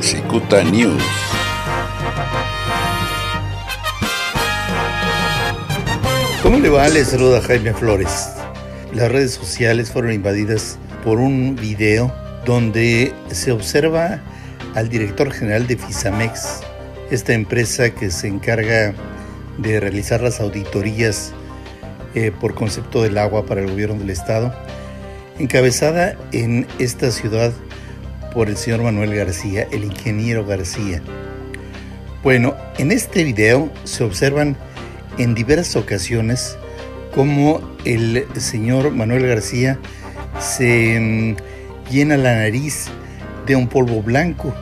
Cicuta News. ¿Cómo le va? Les saluda Jaime Flores. Las redes sociales fueron invadidas por un video donde se observa al director general de Fisamex, esta empresa que se encarga de realizar las auditorías eh, por concepto del agua para el gobierno del estado, encabezada en esta ciudad por el señor Manuel García, el ingeniero García. Bueno, en este video se observan en diversas ocasiones cómo el señor Manuel García se mm, llena la nariz de un polvo blanco.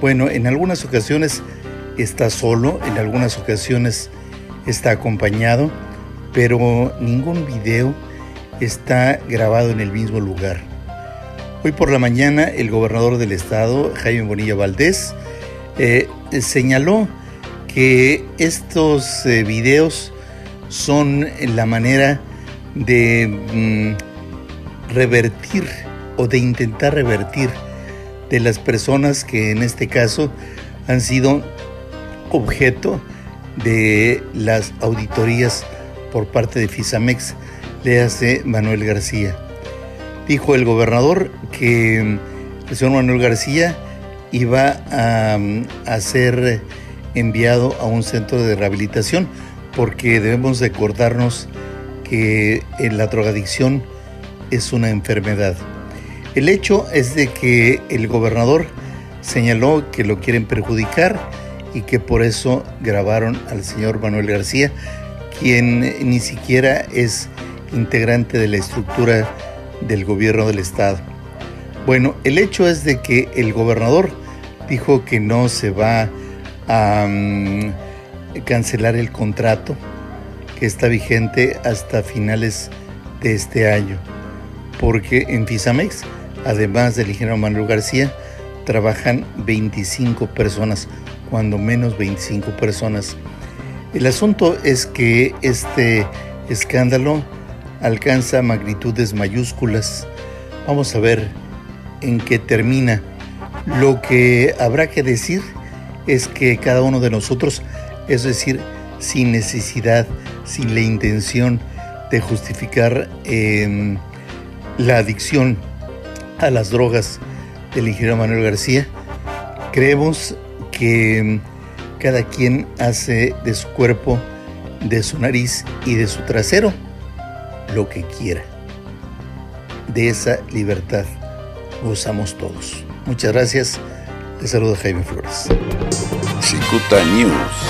Bueno, en algunas ocasiones está solo, en algunas ocasiones está acompañado, pero ningún video está grabado en el mismo lugar. Hoy por la mañana el gobernador del estado, Jaime Bonilla Valdés, eh, señaló que estos eh, videos son la manera de mm, revertir o de intentar revertir de las personas que en este caso han sido objeto de las auditorías por parte de FISAMEX, le hace Manuel García. Dijo el gobernador que el señor Manuel García iba a, ser enviado a un centro de rehabilitación porque debemos recordarnos que la drogadicción es una enfermedad. El hecho es de que el gobernador señaló que lo quieren perjudicar y que por eso grabaron al señor Manuel García, quien ni siquiera es integrante de la estructura del gobierno del estado. Bueno, el hecho es de que el gobernador dijo que no se va a mm, cancelar el contrato que está vigente hasta finales de este año, porque en Fisamex, además del ingeniero Manuel García, trabajan 25 personas, cuando menos 25 personas. El asunto es que este escándalo alcanza magnitudes mayúsculas. Vamos a ver en qué termina. Lo que habrá que decir es que cada uno de nosotros, es decir, sin necesidad, sin la intención de justificar em, la adicción a las drogas del ingeniero Manuel García, creemos que em, cada quien hace de su cuerpo, de su nariz y de su trasero lo que quiera. De esa libertad gozamos todos. Muchas gracias. Les saluda Jaime Flores. Cicuta News.